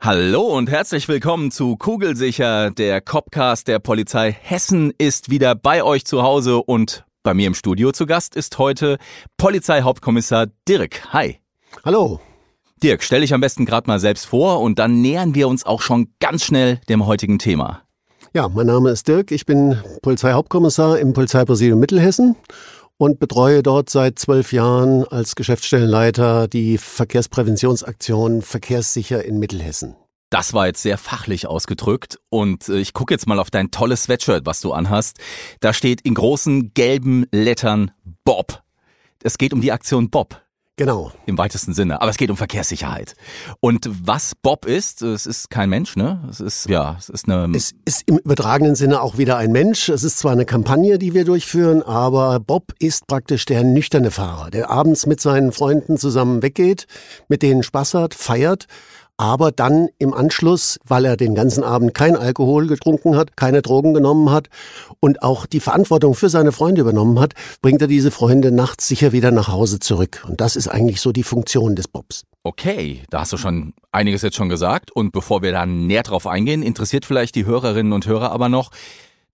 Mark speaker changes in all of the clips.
Speaker 1: Hallo und herzlich willkommen zu Kugelsicher. Der Copcast der Polizei Hessen ist wieder bei euch zu Hause und bei mir im Studio zu Gast ist heute Polizeihauptkommissar Dirk. Hi.
Speaker 2: Hallo.
Speaker 1: Dirk, stell dich am besten gerade mal selbst vor und dann nähern wir uns auch schon ganz schnell dem heutigen Thema.
Speaker 2: Ja, mein Name ist Dirk. Ich bin Polizeihauptkommissar im Polizeipräsidium Mittelhessen und betreue dort seit zwölf Jahren als Geschäftsstellenleiter die Verkehrspräventionsaktion Verkehrssicher in Mittelhessen.
Speaker 1: Das war jetzt sehr fachlich ausgedrückt und äh, ich gucke jetzt mal auf dein tolles Sweatshirt, was du anhast. Da steht in großen gelben Lettern Bob. Es geht um die Aktion Bob.
Speaker 2: Genau.
Speaker 1: Im weitesten Sinne. Aber es geht um Verkehrssicherheit. Und was Bob ist, es ist kein Mensch, ne? Es ist, ja, es ist eine.
Speaker 2: Es ist im übertragenen Sinne auch wieder ein Mensch. Es ist zwar eine Kampagne, die wir durchführen, aber Bob ist praktisch der nüchterne Fahrer, der abends mit seinen Freunden zusammen weggeht, mit denen Spaß hat, feiert aber dann im Anschluss, weil er den ganzen Abend kein Alkohol getrunken hat, keine Drogen genommen hat und auch die Verantwortung für seine Freunde übernommen hat, bringt er diese Freunde nachts sicher wieder nach Hause zurück. Und das ist eigentlich so die Funktion des Bobs.
Speaker 1: Okay, da hast du schon einiges jetzt schon gesagt. Und bevor wir da näher drauf eingehen, interessiert vielleicht die Hörerinnen und Hörer aber noch,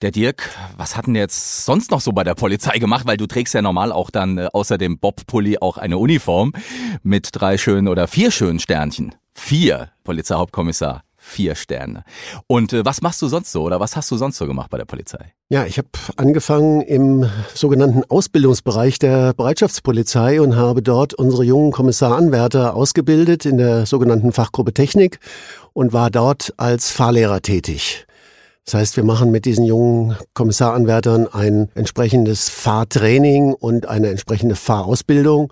Speaker 1: der Dirk, was hat denn jetzt sonst noch so bei der Polizei gemacht? Weil du trägst ja normal auch dann äh, außer dem Bob-Pulli auch eine Uniform mit drei schönen oder vier schönen Sternchen. Vier, Polizeihauptkommissar. Vier Sterne. Und äh, was machst du sonst so oder was hast du sonst so gemacht bei der Polizei?
Speaker 2: Ja, ich habe angefangen im sogenannten Ausbildungsbereich der Bereitschaftspolizei und habe dort unsere jungen Kommissaranwärter ausgebildet in der sogenannten Fachgruppe Technik und war dort als Fahrlehrer tätig. Das heißt, wir machen mit diesen jungen Kommissaranwärtern ein entsprechendes Fahrtraining und eine entsprechende Fahrausbildung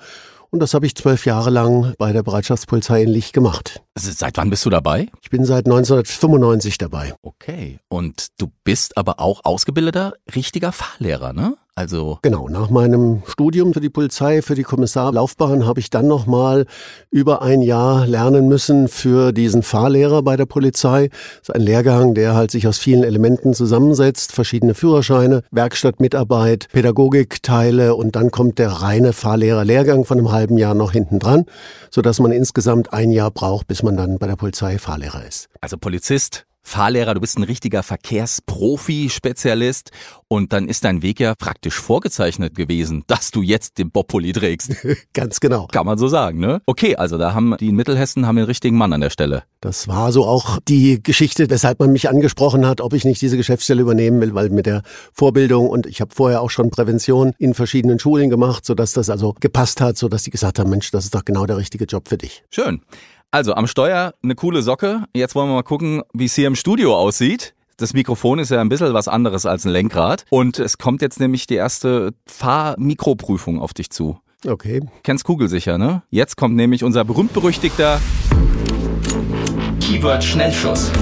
Speaker 2: und das habe ich zwölf Jahre lang bei der Bereitschaftspolizei in Licht gemacht.
Speaker 1: Also seit wann bist du dabei?
Speaker 2: Ich bin seit 1995 dabei.
Speaker 1: Okay. Und du bist aber auch ausgebildeter, richtiger Fahrlehrer, ne? Also
Speaker 2: genau, nach meinem Studium für die Polizei, für die Kommissarlaufbahn habe ich dann noch mal über ein Jahr lernen müssen für diesen Fahrlehrer bei der Polizei. Das ist ein Lehrgang, der halt sich aus vielen Elementen zusammensetzt, verschiedene Führerscheine, Werkstattmitarbeit, Pädagogikteile und dann kommt der reine Fahrlehrerlehrgang von einem halben Jahr noch hinten dran, so dass man insgesamt ein Jahr braucht, bis man dann bei der Polizei Fahrlehrer ist.
Speaker 1: Also Polizist, Fahrlehrer, du bist ein richtiger Verkehrsprofi-Spezialist und dann ist dein Weg ja praktisch vorgezeichnet gewesen, dass du jetzt den Boppoli trägst.
Speaker 2: Ganz genau.
Speaker 1: Kann man so sagen, ne? Okay, also da haben die in Mittelhessen haben den richtigen Mann an der Stelle.
Speaker 2: Das war so auch die Geschichte, weshalb man mich angesprochen hat, ob ich nicht diese Geschäftsstelle übernehmen will, weil mit der Vorbildung und ich habe vorher auch schon Prävention in verschiedenen Schulen gemacht, sodass das also gepasst hat, sodass die gesagt haben, Mensch, das ist doch genau der richtige Job für dich.
Speaker 1: Schön. Also am Steuer eine coole Socke. Jetzt wollen wir mal gucken, wie es hier im Studio aussieht. Das Mikrofon ist ja ein bisschen was anderes als ein Lenkrad. Und es kommt jetzt nämlich die erste Fahrmikroprüfung auf dich zu.
Speaker 2: Okay.
Speaker 1: Kennst Kugelsicher, ne? Jetzt kommt nämlich unser berühmt-berüchtigter Keyword Schnellschuss.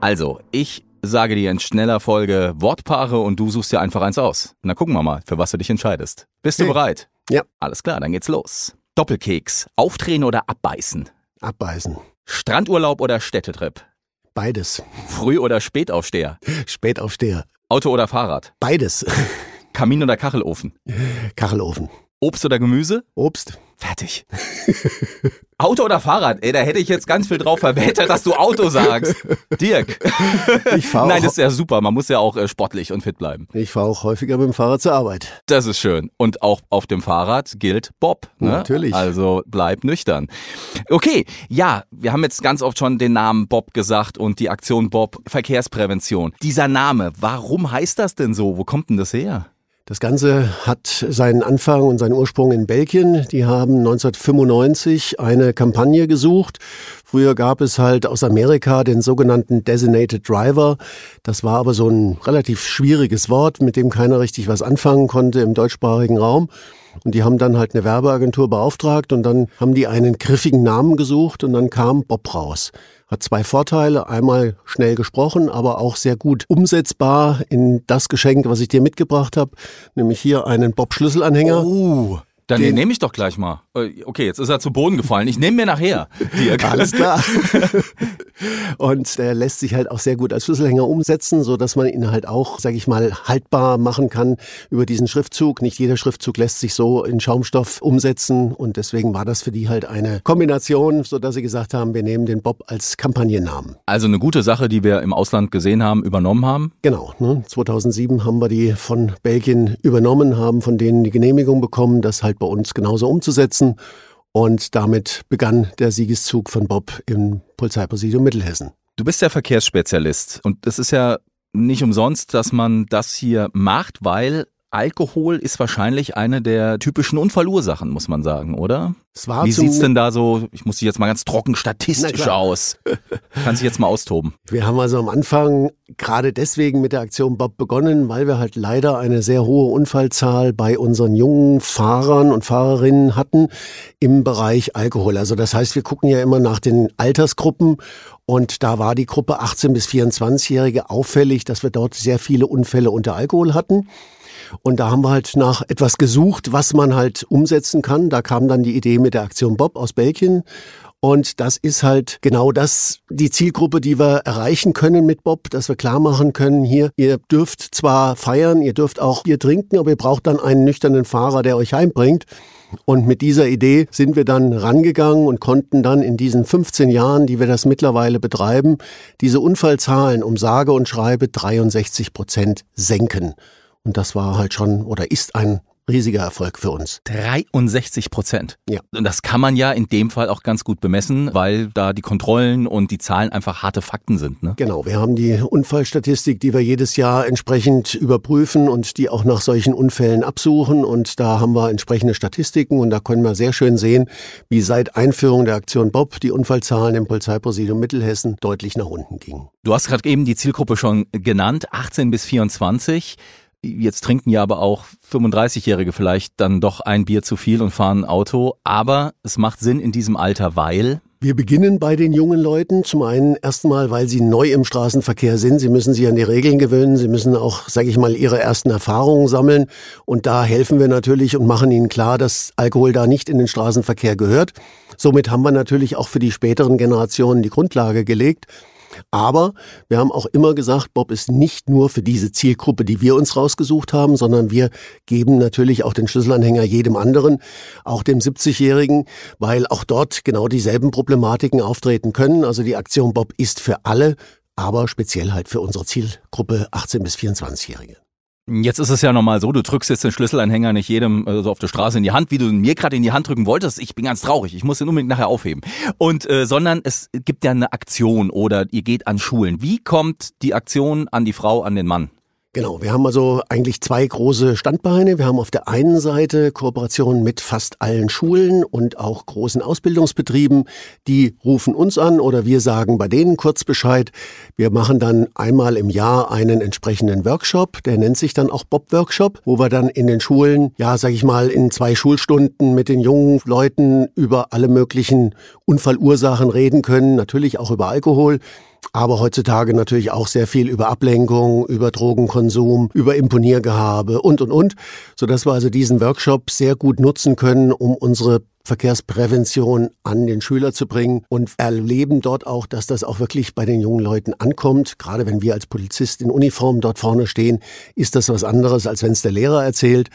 Speaker 1: Also, ich sage dir in schneller Folge Wortpaare und du suchst dir einfach eins aus. Na gucken wir mal, für was du dich entscheidest. Bist du
Speaker 2: Okay.
Speaker 1: bereit?
Speaker 2: Ja.
Speaker 1: Alles klar, dann geht's los. Doppelkeks. Aufdrehen oder abbeißen?
Speaker 2: Abbeißen.
Speaker 1: Strandurlaub oder Städtetrip?
Speaker 2: Beides.
Speaker 1: Früh- oder Spätaufsteher?
Speaker 2: Spätaufsteher.
Speaker 1: Auto oder Fahrrad?
Speaker 2: Beides.
Speaker 1: Kamin oder Kachelofen?
Speaker 2: Kachelofen.
Speaker 1: Obst oder Gemüse?
Speaker 2: Obst.
Speaker 1: Fertig. Auto oder Fahrrad? Ey, da hätte ich jetzt ganz viel drauf verwettert, dass du Auto sagst. Dirk.
Speaker 2: Ich fahre
Speaker 1: Nein, das ist ja super. Man muss ja auch äh, sportlich und fit bleiben.
Speaker 2: ich fahr auch häufiger mit dem Fahrrad zur Arbeit.
Speaker 1: Das ist schön. Und auch auf dem Fahrrad gilt Bob. Ne?
Speaker 2: Natürlich.
Speaker 1: Also bleib nüchtern. Okay, ja, wir haben jetzt ganz oft schon den Namen Bob gesagt und die Aktion Bob Verkehrsprävention. Dieser Name, warum heißt das denn so? Wo kommt denn das her?
Speaker 2: Das Ganze hat seinen Anfang und seinen Ursprung in Belgien. Die haben 1995 eine Kampagne gesucht. Früher gab es halt aus Amerika den sogenannten Designated Driver. Das war aber so ein relativ schwieriges Wort, mit dem keiner richtig was anfangen konnte im deutschsprachigen Raum. Und die haben dann halt eine Werbeagentur beauftragt und dann haben die einen griffigen Namen gesucht und dann kam Bob raus. Hat zwei Vorteile. Einmal schnell gesprochen, aber auch sehr gut umsetzbar in das Geschenk, was ich dir mitgebracht habe. Nämlich hier einen Bob-Schlüsselanhänger.
Speaker 1: Oh. Dann den, nehme ich doch gleich mal. Äh, okay, jetzt ist er zu Boden gefallen. Ich nehme mir nachher.
Speaker 2: Alles klar. und der lässt sich halt auch sehr gut als Schlüsselhänger umsetzen, so dass man ihn halt auch, sage ich mal, haltbar machen kann über diesen Schriftzug. Nicht jeder Schriftzug lässt sich so in Schaumstoff umsetzen und deswegen war das für die halt eine Kombination, so dass sie gesagt haben, wir nehmen den Bob als Kampagnennamen.
Speaker 1: Also eine gute Sache, die wir im Ausland gesehen haben, übernommen haben.
Speaker 2: Genau. Ne? 2007 haben wir die von Belgien übernommen, haben von denen die Genehmigung bekommen, das halt bei uns genauso umzusetzen. Und damit begann der Siegeszug von Bob im Polizeipräsidium Mittelhessen.
Speaker 1: Du bist ja Verkehrsspezialist und es ist ja nicht umsonst, dass man das hier macht, weil Alkohol ist wahrscheinlich eine der typischen Unfallursachen, muss man sagen, oder? Wie sieht's denn da so, ich muss dich jetzt mal ganz trocken statistisch aus. Kannst du jetzt mal austoben.
Speaker 2: Wir haben also am Anfang gerade deswegen mit der Aktion Bob begonnen, weil wir halt leider eine sehr hohe Unfallzahl bei unseren jungen Fahrern und Fahrerinnen hatten im Bereich Alkohol. Also das heißt, wir gucken ja immer nach den Altersgruppen und da war die Gruppe 18 bis 24-Jährige auffällig, dass wir dort sehr viele Unfälle unter Alkohol hatten. Und da haben wir halt nach etwas gesucht, was man halt umsetzen kann. Da kam dann die Idee mit der Aktion Bob aus Belgien. Und das ist halt genau das, die Zielgruppe, die wir erreichen können mit Bob, dass wir klar machen können, hier, ihr dürft zwar feiern, ihr dürft auch Bier trinken, aber ihr braucht dann einen nüchternen Fahrer, der euch heimbringt. Und mit dieser Idee sind wir dann rangegangen und konnten dann in diesen 15 Jahren, die wir das mittlerweile betreiben, diese Unfallzahlen um sage und schreibe 63 Prozent senken. Und das war halt schon oder ist ein riesiger Erfolg für uns.
Speaker 1: 63 Prozent.
Speaker 2: Ja.
Speaker 1: Und das kann man ja in dem Fall auch ganz gut bemessen, weil da die Kontrollen und die Zahlen einfach harte Fakten sind. Ne?
Speaker 2: Genau, wir haben die Unfallstatistik, die wir jedes Jahr entsprechend überprüfen und die auch nach solchen Unfällen absuchen. Und da haben wir entsprechende Statistiken und da können wir sehr schön sehen, wie seit Einführung der Aktion Bob die Unfallzahlen im Polizeipräsidium Mittelhessen deutlich nach unten gingen.
Speaker 1: Du hast gerade eben die Zielgruppe schon genannt, 18 bis 24. Jetzt trinken ja aber auch 35-Jährige vielleicht dann doch ein Bier zu viel und fahren Auto. Aber es macht Sinn in diesem Alter, weil
Speaker 2: wir beginnen bei den jungen Leuten. Zum einen erstmal, weil sie neu im Straßenverkehr sind. Sie müssen sich an die Regeln gewöhnen. Sie müssen auch, sage ich mal, ihre ersten Erfahrungen sammeln. Und da helfen wir natürlich und machen ihnen klar, dass Alkohol da nicht in den Straßenverkehr gehört. Somit haben wir natürlich auch für die späteren Generationen die Grundlage gelegt. Aber wir haben auch immer gesagt, Bob ist nicht nur für diese Zielgruppe, die wir uns rausgesucht haben, sondern wir geben natürlich auch den Schlüsselanhänger jedem anderen, auch dem 70-Jährigen, weil auch dort genau dieselben Problematiken auftreten können. Also die Aktion Bob ist für alle, aber speziell halt für unsere Zielgruppe 18 bis 24-Jährige.
Speaker 1: Jetzt ist es ja normal so, du drückst jetzt den Schlüsselanhänger nicht jedem äh, so auf der Straße in die Hand, wie du mir gerade in die Hand drücken wolltest. Ich bin ganz traurig, ich muss den unbedingt nachher aufheben. Und äh, sondern es gibt ja eine Aktion oder ihr geht an Schulen. Wie kommt die Aktion an die Frau, an den Mann?
Speaker 2: Genau, wir haben also eigentlich zwei große Standbeine. Wir haben auf der einen Seite Kooperationen mit fast allen Schulen und auch großen Ausbildungsbetrieben. Die rufen uns an oder wir sagen bei denen kurz Bescheid. Wir machen dann einmal im Jahr einen entsprechenden Workshop, der nennt sich dann auch Bob Workshop, wo wir dann in den Schulen, ja, sag ich mal, in zwei Schulstunden mit den jungen Leuten über alle möglichen Unfallursachen reden können, natürlich auch über Alkohol aber heutzutage natürlich auch sehr viel über Ablenkung, über Drogenkonsum, über Imponiergehabe und, und, und, sodass wir also diesen Workshop sehr gut nutzen können, um unsere Verkehrsprävention an den Schüler zu bringen und erleben dort auch, dass das auch wirklich bei den jungen Leuten ankommt. Gerade wenn wir als Polizist in Uniform dort vorne stehen, ist das was anderes, als wenn es der Lehrer erzählt.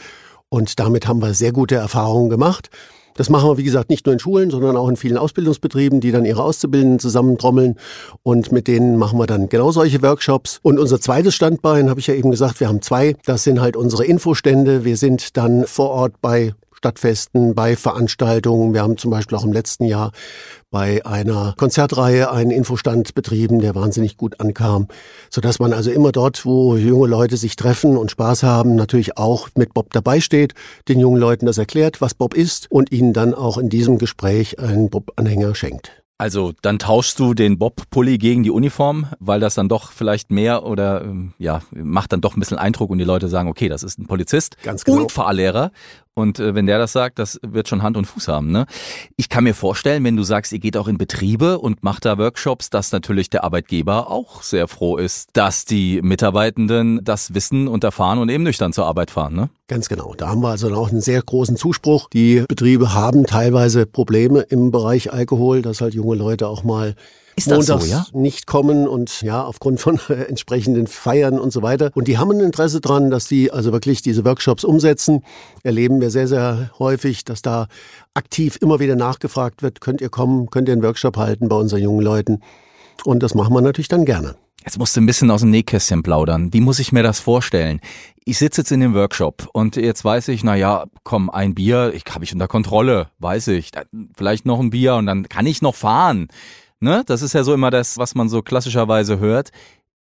Speaker 2: Und damit haben wir sehr gute Erfahrungen gemacht. Das machen wir, wie gesagt, nicht nur in Schulen, sondern auch in vielen Ausbildungsbetrieben, die dann ihre Auszubildenden zusammentrommeln. Und mit denen machen wir dann genau solche Workshops. Und unser zweites Standbein, habe ich ja eben gesagt, wir haben zwei. Das sind halt unsere Infostände. Wir sind dann vor Ort bei Stadtfesten, bei Veranstaltungen. Wir haben zum Beispiel auch im letzten Jahr bei einer Konzertreihe einen Infostand betrieben, der wahnsinnig gut ankam, sodass man also immer dort, wo junge Leute sich treffen und Spaß haben, natürlich auch mit Bob dabei steht, den jungen Leuten das erklärt, was Bob ist und ihnen dann auch in diesem Gespräch einen Bob-Anhänger schenkt.
Speaker 1: Also dann tauschst du den Bob-Pulli gegen die Uniform, weil das dann doch vielleicht mehr oder ähm, ja macht dann doch ein bisschen Eindruck und die Leute sagen, okay, das ist ein Polizist
Speaker 2: Ganz genau.
Speaker 1: und Fahrlehrer Und äh, wenn der das sagt, das wird schon Hand und Fuß haben. Ne? Ich kann mir vorstellen, wenn du sagst, ihr geht auch in Betriebe und macht da Workshops, dass natürlich der Arbeitgeber auch sehr froh ist, dass die Mitarbeitenden das wissen und erfahren und eben nüchtern zur Arbeit fahren. Ne?
Speaker 2: Ganz genau. Da haben wir also auch einen sehr großen Zuspruch. Die Betriebe haben teilweise Probleme im Bereich Alkohol, dass halt junge Leute auch mal
Speaker 1: ist das
Speaker 2: montags
Speaker 1: so, ja?
Speaker 2: nicht kommen und ja, aufgrund von entsprechenden Feiern und so weiter. Und die haben ein Interesse dran, dass die also wirklich diese Workshops umsetzen. Erleben wir sehr, sehr häufig, dass da aktiv immer wieder nachgefragt wird, könnt ihr kommen, könnt ihr einen Workshop halten bei unseren jungen Leuten. Und das machen wir natürlich dann gerne.
Speaker 1: Jetzt musst du ein bisschen aus dem Nähkästchen plaudern. Wie muss ich mir das vorstellen? Ich sitze jetzt in dem Workshop und jetzt weiß ich, na ja, komm, ein Bier, ich habe ich unter Kontrolle, weiß ich. Vielleicht noch ein Bier und dann kann ich noch fahren. Ne? Das ist ja so immer das, was man so klassischerweise hört.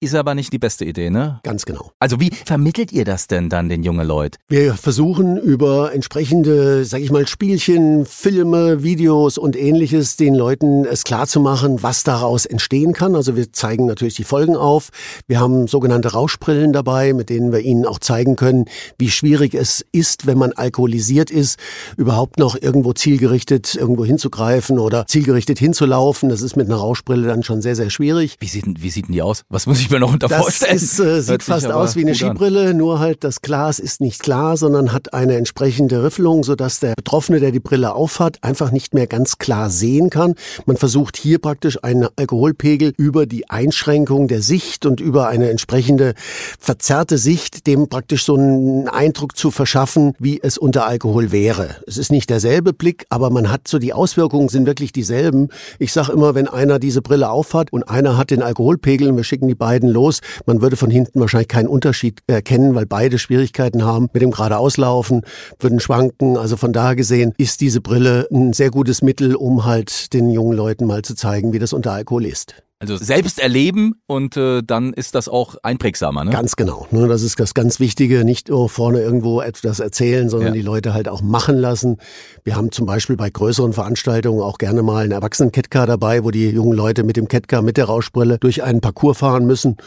Speaker 1: Ist aber nicht die beste Idee, ne?
Speaker 2: Ganz genau.
Speaker 1: Also wie vermittelt ihr das denn dann den jungen Leuten?
Speaker 2: Wir versuchen über entsprechende, sag ich mal, Spielchen, Filme, Videos und ähnliches den Leuten es klar zu machen, was daraus entstehen kann. Also wir zeigen natürlich die Folgen auf. Wir haben sogenannte Rauschbrillen dabei, mit denen wir ihnen auch zeigen können, wie schwierig es ist, wenn man alkoholisiert ist, überhaupt noch irgendwo zielgerichtet irgendwo hinzugreifen oder zielgerichtet hinzulaufen. Das ist mit einer Rauschbrille dann schon sehr, sehr schwierig.
Speaker 1: Wie sieht, wie sieht denn die aus? Was muss ich mir noch unter
Speaker 2: Das
Speaker 1: vorstellen?
Speaker 2: ist, äh, sieht fast aus wie eine Skibrille, nur halt das Glas ist nicht klar, sondern hat eine entsprechende Riffelung, sodass der Betroffene, der die Brille aufhat, einfach nicht mehr ganz klar sehen kann. Man versucht hier praktisch einen Alkoholpegel über die Einschränkung der Sicht und über eine entsprechende verzerrte Sicht dem praktisch so einen Eindruck zu verschaffen, wie es unter Alkohol wäre. Es ist nicht derselbe Blick, aber man hat so die Auswirkungen sind wirklich dieselben. Ich sage immer, wenn einer diese Brille aufhat und einer hat den Alkoholpegel und wir schicken die beiden los, man würde von hinten wahrscheinlich keinen Unterschied erkennen, weil beide Schwierigkeiten haben mit dem geradeauslaufen, würden schwanken. Also von daher gesehen ist diese Brille ein sehr gutes Mittel, um halt den jungen Leuten mal zu zeigen, wie das unter Alkohol ist.
Speaker 1: Also selbst erleben und äh, dann ist das auch einprägsamer, ne?
Speaker 2: Ganz genau. Ne, das ist das ganz Wichtige. Nicht nur vorne irgendwo etwas erzählen, sondern
Speaker 1: Ja.
Speaker 2: die Leute halt auch machen lassen. Wir haben zum Beispiel bei größeren Veranstaltungen auch gerne mal einen Erwachsenen-Catcar dabei, wo die jungen Leute mit dem Catcar, mit der Rauschbrille durch einen Parcours fahren müssen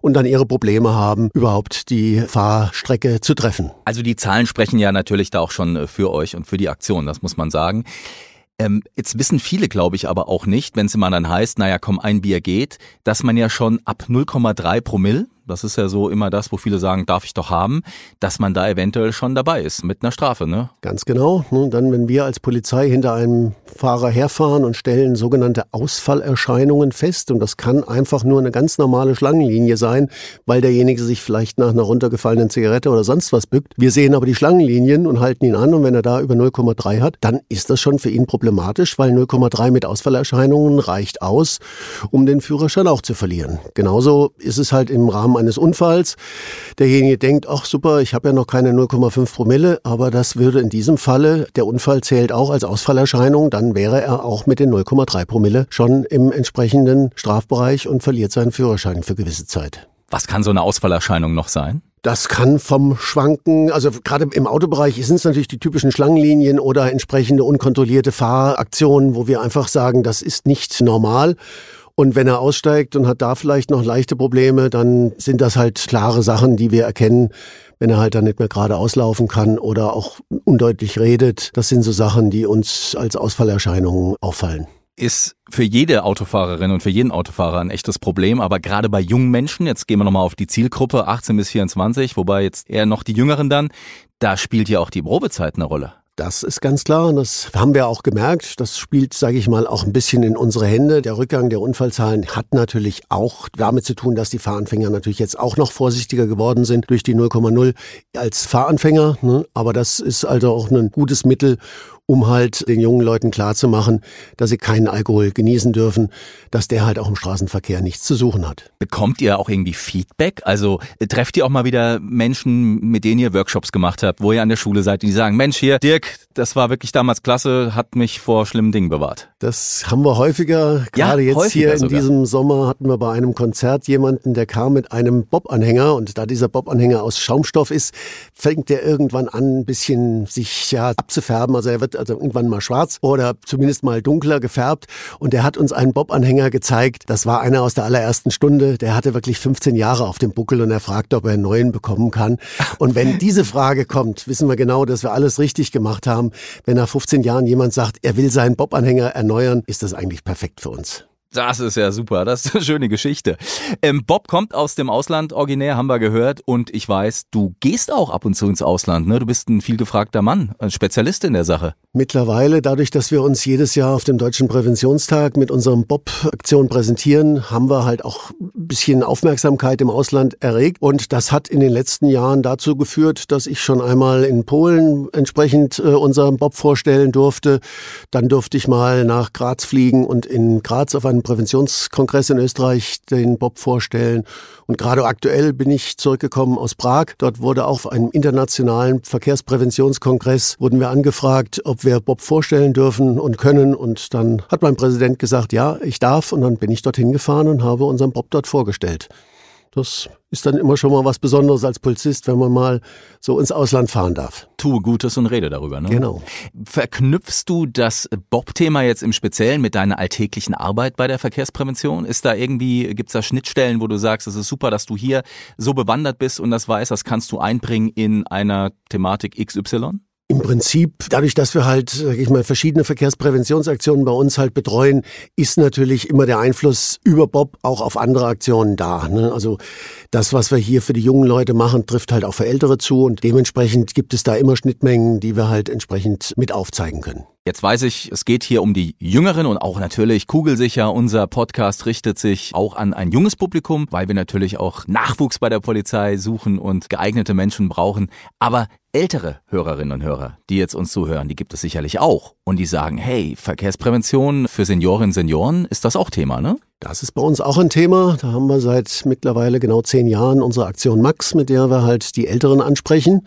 Speaker 2: und dann ihre Probleme haben, überhaupt die Fahrstrecke zu treffen.
Speaker 1: Also die Zahlen sprechen ja natürlich da auch schon äh, für euch und für die Aktion, das muss man sagen. Ähm, jetzt wissen viele, glaube ich, aber auch nicht, wenn es immer dann heißt, naja, komm, ein Bier geht, dass man ja schon ab 0,3 Promille, das ist ja so immer das, wo viele sagen, darf ich doch haben, dass man da eventuell schon dabei ist mit einer Strafe, ne?
Speaker 2: Ganz genau. Und dann, wenn wir als Polizei hinter einem Fahrer herfahren und stellen sogenannte Ausfallerscheinungen fest, und das kann einfach nur eine ganz normale Schlangenlinie sein, weil derjenige sich vielleicht nach einer runtergefallenen Zigarette oder sonst was bückt. Wir sehen aber die Schlangenlinien und halten ihn an, und wenn er da über 0,3 hat, dann ist das schon für ihn problematisch, weil 0,3 mit Ausfallerscheinungen reicht aus, um den Führerschein auch zu verlieren. Genauso ist es halt im Rahmen eines Unfalls. Derjenige denkt, ach super, ich habe ja noch keine 0,5 Promille, aber das würde in diesem Falle, der Unfall zählt auch als Ausfallerscheinung, dann wäre er auch mit den 0,3 Promille schon im entsprechenden Strafbereich und verliert seinen Führerschein für gewisse Zeit.
Speaker 1: Was kann so eine Ausfallerscheinung noch sein?
Speaker 2: Das kann vom Schwanken, also gerade im Autobereich sind es natürlich die typischen Schlangenlinien oder entsprechende unkontrollierte Fahraktionen, wo wir einfach sagen, das ist nicht normal. Und wenn er aussteigt und hat da vielleicht noch leichte Probleme, dann sind das halt klare Sachen, die wir erkennen, wenn er halt dann nicht mehr gerade auslaufen kann oder auch undeutlich redet. Das sind so Sachen, die uns als Ausfallerscheinungen auffallen.
Speaker 1: ist für jede Autofahrerin und für jeden Autofahrer ein echtes Problem, aber gerade bei jungen Menschen, jetzt gehen wir nochmal auf die Zielgruppe 18 bis 24, wobei jetzt eher noch die Jüngeren dann, da spielt ja auch die Probezeit eine Rolle.
Speaker 2: Das ist ganz klar und das haben wir auch gemerkt. Das spielt, sage ich mal, auch ein bisschen in unsere Hände. Der Rückgang der Unfallzahlen hat natürlich auch damit zu tun, dass die Fahranfänger natürlich jetzt auch noch vorsichtiger geworden sind durch die 0,0 als Fahranfänger. Ne? Aber das ist also auch ein gutes Mittel, um halt den jungen Leuten klarzumachen, dass sie keinen Alkohol genießen dürfen, dass der halt auch im Straßenverkehr nichts zu suchen hat.
Speaker 1: Bekommt ihr auch irgendwie Feedback? Also äh, trefft ihr auch mal wieder Menschen, mit denen ihr Workshops gemacht habt, wo ihr an der Schule seid, die sagen, Mensch hier, Dirk, das war wirklich damals klasse, hat mich vor schlimmen Dingen bewahrt.
Speaker 2: Das haben wir häufiger.
Speaker 1: Ja,
Speaker 2: Gerade jetzt
Speaker 1: häufiger
Speaker 2: hier in
Speaker 1: sogar.
Speaker 2: diesem Sommer hatten wir bei einem Konzert jemanden, der kam mit einem Bob-Anhänger und da dieser Bob-Anhänger aus Schaumstoff ist, fängt der irgendwann an, ein bisschen sich ja abzufärben. Also er wird also irgendwann mal schwarz oder zumindest mal dunkler gefärbt. Und der hat uns einen Bob-Anhänger gezeigt. Das war einer aus der allerersten Stunde. Der hatte wirklich 15 Jahre auf dem Buckel und er fragte, ob er einen neuen bekommen kann. Und wenn diese Frage kommt, wissen wir genau, dass wir alles richtig gemacht haben. Wenn nach 15 Jahren jemand sagt, er will seinen Bob-Anhänger erneuern, ist das eigentlich perfekt für uns.
Speaker 1: Das ist ja super, das ist eine schöne Geschichte. Ähm, Bob kommt aus dem Ausland originär, haben wir gehört. Und ich weiß, du gehst auch ab und zu ins Ausland. Ne? Du bist ein viel gefragter Mann, ein Spezialist in der Sache.
Speaker 2: Mittlerweile, dadurch, dass wir uns jedes Jahr auf dem Deutschen Präventionstag mit unserem Bob-Aktion präsentieren, haben wir halt auch ein bisschen Aufmerksamkeit im Ausland erregt. Und das hat in den letzten Jahren dazu geführt, dass ich schon einmal in Polen entsprechend äh, unseren Bob vorstellen durfte. Dann durfte ich mal nach Graz fliegen und in Graz auf einem Präventionskongress in Österreich den Bob vorstellen. Und gerade aktuell bin ich zurückgekommen aus Prag. Dort wurde auf einem internationalen Verkehrspräventionskongress wurden wir angefragt, ob wir Bob vorstellen dürfen und können. Und dann hat mein Präsident gesagt, ja, ich darf. Und dann bin ich dorthin gefahren und habe unseren Bob dort vorgestellt. Das ist dann immer schon mal was Besonderes als Polizist, wenn man mal so ins Ausland fahren darf.
Speaker 1: Tue Gutes und rede darüber, ne?
Speaker 2: Genau.
Speaker 1: Verknüpfst du das Bob-Thema jetzt im Speziellen mit deiner alltäglichen Arbeit bei der Verkehrsprävention? Ist da irgendwie, gibt's da Schnittstellen, wo du sagst, es ist super, dass du hier so bewandert bist und das weißt, das kannst du einbringen in einer Thematik XY?
Speaker 2: Im Prinzip, dadurch, dass wir halt, sag ich mal, verschiedene Verkehrspräventionsaktionen bei uns halt betreuen, ist natürlich immer der Einfluss über Bob auch auf andere Aktionen da. Ne? Also das, was wir hier für die jungen Leute machen, trifft halt auch für Ältere zu und dementsprechend gibt es da immer Schnittmengen, die wir halt entsprechend mit aufzeigen können.
Speaker 1: Jetzt weiß ich, es geht hier um die Jüngeren und auch natürlich kugelsicher. Unser Podcast richtet sich auch an ein junges Publikum, weil wir natürlich auch Nachwuchs bei der Polizei suchen und geeignete Menschen brauchen. Aber ältere Hörerinnen und Hörer, die jetzt uns zuhören, die gibt es sicherlich auch. Und die sagen, hey, Verkehrsprävention für Seniorinnen und Senioren, ist das auch Thema, ne?
Speaker 2: Das ist bei uns auch ein Thema. Da haben wir seit mittlerweile genau zehn Jahren unsere Aktion Max, mit der wir halt die Älteren ansprechen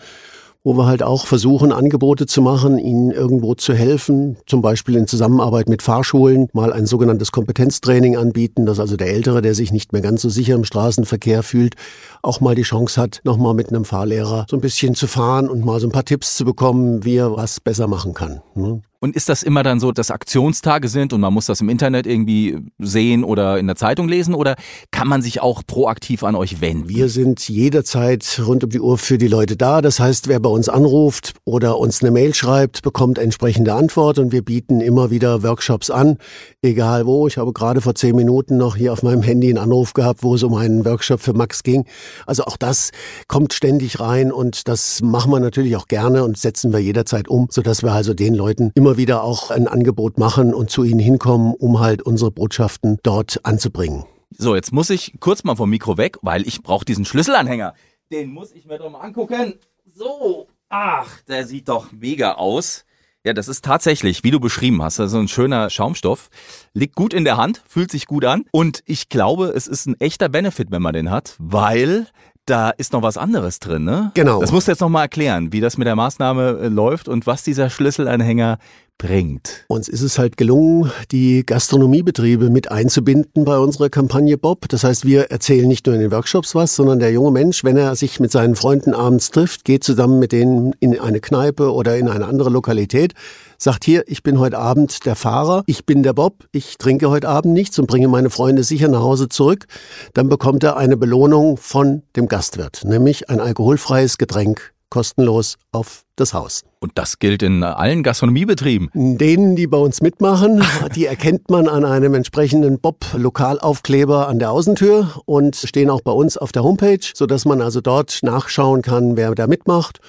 Speaker 2: wo wir halt auch versuchen, Angebote zu machen, ihnen irgendwo zu helfen, zum Beispiel in Zusammenarbeit mit Fahrschulen, mal ein sogenanntes Kompetenztraining anbieten, dass also der Ältere, der sich nicht mehr ganz so sicher im Straßenverkehr fühlt, auch mal die Chance hat, nochmal mit einem Fahrlehrer so ein bisschen zu fahren und mal so ein paar Tipps zu bekommen, wie er was besser machen kann. Ne?
Speaker 1: Und ist das immer dann so, dass Aktionstage sind und man muss das im Internet irgendwie sehen oder in der Zeitung lesen oder kann man sich auch proaktiv an euch wenden?
Speaker 2: Wir sind jederzeit rund um die Uhr für die Leute da. Das heißt, wer bei uns anruft oder uns eine Mail schreibt, bekommt entsprechende Antwort und wir bieten immer wieder Workshops an, egal wo. Ich habe gerade vor zehn Minuten noch hier auf meinem Handy einen Anruf gehabt, wo es um einen Workshop für Max ging. Also auch das kommt ständig rein und das machen wir natürlich auch gerne und setzen wir jederzeit um, sodass wir also den Leuten immer immer wieder auch ein Angebot machen und zu ihnen hinkommen, um halt unsere Botschaften dort anzubringen.
Speaker 1: So, jetzt muss ich kurz mal vom Mikro weg, weil ich brauche diesen Schlüsselanhänger. Den muss ich mir doch mal angucken. So, ach, der sieht doch mega aus. Ja, das ist tatsächlich, wie du beschrieben hast, also ein schöner Schaumstoff. Liegt gut in der Hand, fühlt sich gut an. Und ich glaube, es ist ein echter Benefit, wenn man den hat, weil da ist noch was anderes drin, ne?
Speaker 2: Genau.
Speaker 1: Das musst du jetzt noch mal erklären, wie das mit der Maßnahme äh, läuft und was dieser Schlüsselanhänger bringt.
Speaker 2: Uns ist es halt gelungen, die Gastronomiebetriebe mit einzubinden bei unserer Kampagne Bob. Das heißt, wir erzählen nicht nur in den Workshops was, sondern der junge Mensch, wenn er sich mit seinen Freunden abends trifft, geht zusammen mit denen in eine Kneipe oder in eine andere Lokalität, sagt hier, ich bin heute Abend der Fahrer, ich bin der Bob, ich trinke heute Abend nichts und bringe meine Freunde sicher nach Hause zurück, dann bekommt er eine Belohnung von dem Gastwirt, nämlich ein alkoholfreies Getränk kostenlos auf das Haus.
Speaker 1: Und das gilt in allen Gastronomiebetrieben.
Speaker 2: Denen, die bei uns mitmachen, die erkennt man an einem entsprechenden Bob-Lokalaufkleber an der Außentür und stehen auch bei uns auf der Homepage, sodass man also dort nachschauen kann, wer da mitmacht.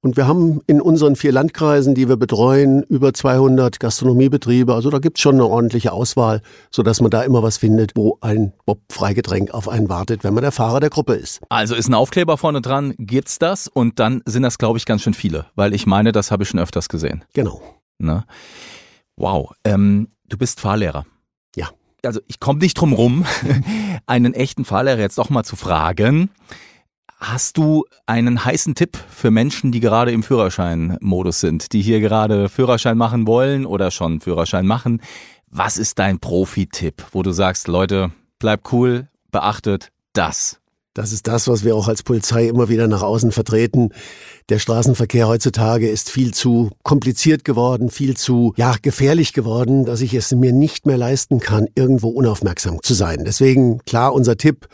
Speaker 2: Und wir haben in unseren vier Landkreisen, die wir betreuen, über 200 Gastronomiebetriebe. Also da gibt's schon eine ordentliche Auswahl, sodass man da immer was findet, wo ein Bob-Freigetränk auf einen wartet, wenn man der Fahrer der Gruppe ist.
Speaker 1: Also ist ein Aufkleber vorne dran, gibt's das und dann sind das, glaube ich, ganz schön viele, weil ich meine, das habe ich schon öfters gesehen.
Speaker 2: Genau.
Speaker 1: Ne? Wow. Ähm, du bist Fahrlehrer.
Speaker 2: Ja.
Speaker 1: Also ich komme nicht drum rum, einen echten Fahrlehrer jetzt doch mal zu fragen. Hast du einen heißen Tipp für Menschen, die gerade im Führerscheinmodus sind, die hier gerade Führerschein machen wollen oder schon Führerschein machen? Was ist dein Profi-Tipp, wo du sagst, Leute, bleibt cool, beachtet das?
Speaker 2: Das ist das, was wir auch als Polizei immer wieder nach außen vertreten. Der Straßenverkehr heutzutage ist viel zu kompliziert geworden, viel zu, ja, gefährlich geworden, dass ich es mir nicht mehr leisten kann, irgendwo unaufmerksam zu sein. Deswegen klar unser Tipp,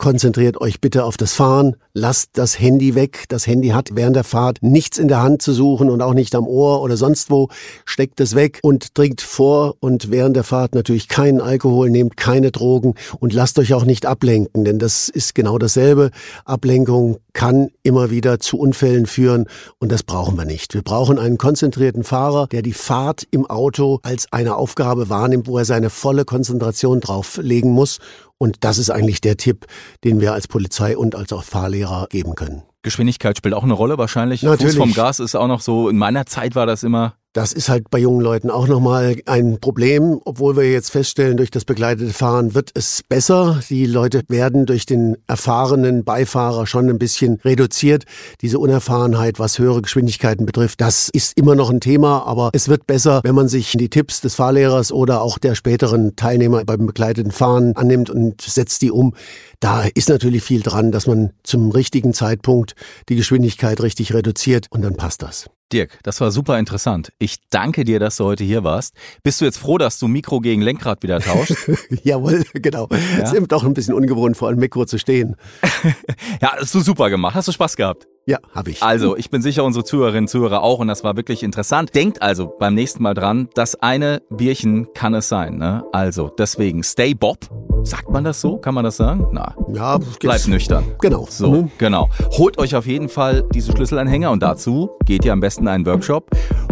Speaker 2: Konzentriert euch bitte auf das Fahren, lasst das Handy weg. Das Handy hat während der Fahrt nichts in der Hand zu suchen und auch nicht am Ohr oder sonst wo. Steckt es weg und trinkt vor und während der Fahrt natürlich keinen Alkohol, nehmt keine Drogen und lasst euch auch nicht ablenken, denn das ist genau dasselbe. Ablenkung kann immer wieder zu Unfällen führen und das brauchen wir nicht. Wir brauchen einen konzentrierten Fahrer, der die Fahrt im Auto als eine Aufgabe wahrnimmt, wo er seine volle Konzentration drauflegen muss und das ist eigentlich der Tipp, den wir als Polizei und als auch Fahrlehrer geben können.
Speaker 1: Geschwindigkeit spielt auch eine Rolle wahrscheinlich.
Speaker 2: Natürlich.
Speaker 1: Fuß vom Gas ist auch noch so, in meiner Zeit war das immer
Speaker 2: das ist halt bei jungen Leuten auch nochmal ein Problem, obwohl wir jetzt feststellen, durch das begleitete Fahren wird es besser. Die Leute werden durch den erfahrenen Beifahrer schon ein bisschen reduziert. Diese Unerfahrenheit, was höhere Geschwindigkeiten betrifft, das ist immer noch ein Thema, aber es wird besser, wenn man sich die Tipps des Fahrlehrers oder auch der späteren Teilnehmer beim begleiteten Fahren annimmt und setzt die um. Da ist natürlich viel dran, dass man zum richtigen Zeitpunkt die Geschwindigkeit richtig reduziert und dann passt das.
Speaker 1: Dirk, das war super interessant. Ich danke dir, dass du heute hier warst. Bist du jetzt froh, dass du Mikro gegen Lenkrad wieder tauschst?
Speaker 2: Jawohl, genau. Ja? ist eben doch ein bisschen ungewohnt, vor einem Mikro zu stehen.
Speaker 1: ja, hast du super gemacht. Hast du Spaß gehabt?
Speaker 2: Ja, habe ich.
Speaker 1: Also, ich bin sicher, unsere Zuhörerinnen und Zuhörer auch und das war wirklich interessant. Denkt also beim nächsten Mal dran, das eine Bierchen kann es sein. Ne? Also, deswegen stay Bob. Sagt man das so? Kann man das sagen? Na.
Speaker 2: Ja,
Speaker 1: bleibt nüchtern.
Speaker 2: Genau.
Speaker 1: So, mhm. genau. Holt euch auf jeden Fall diese Schlüsselanhänger und dazu geht ihr am besten in einen Workshop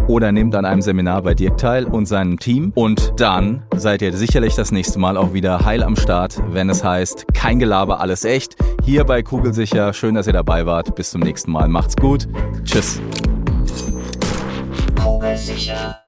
Speaker 1: oder nehmt an einem Seminar bei Dirk teil und seinem Team. Und dann seid ihr sicherlich das nächste Mal auch wieder heil am Start, wenn es heißt, kein Gelaber, alles echt. Hier bei Kugelsicher. Schön, dass ihr dabei wart. Bis zum nächsten Mal. Macht's gut. Tschüss. Kugelsicher.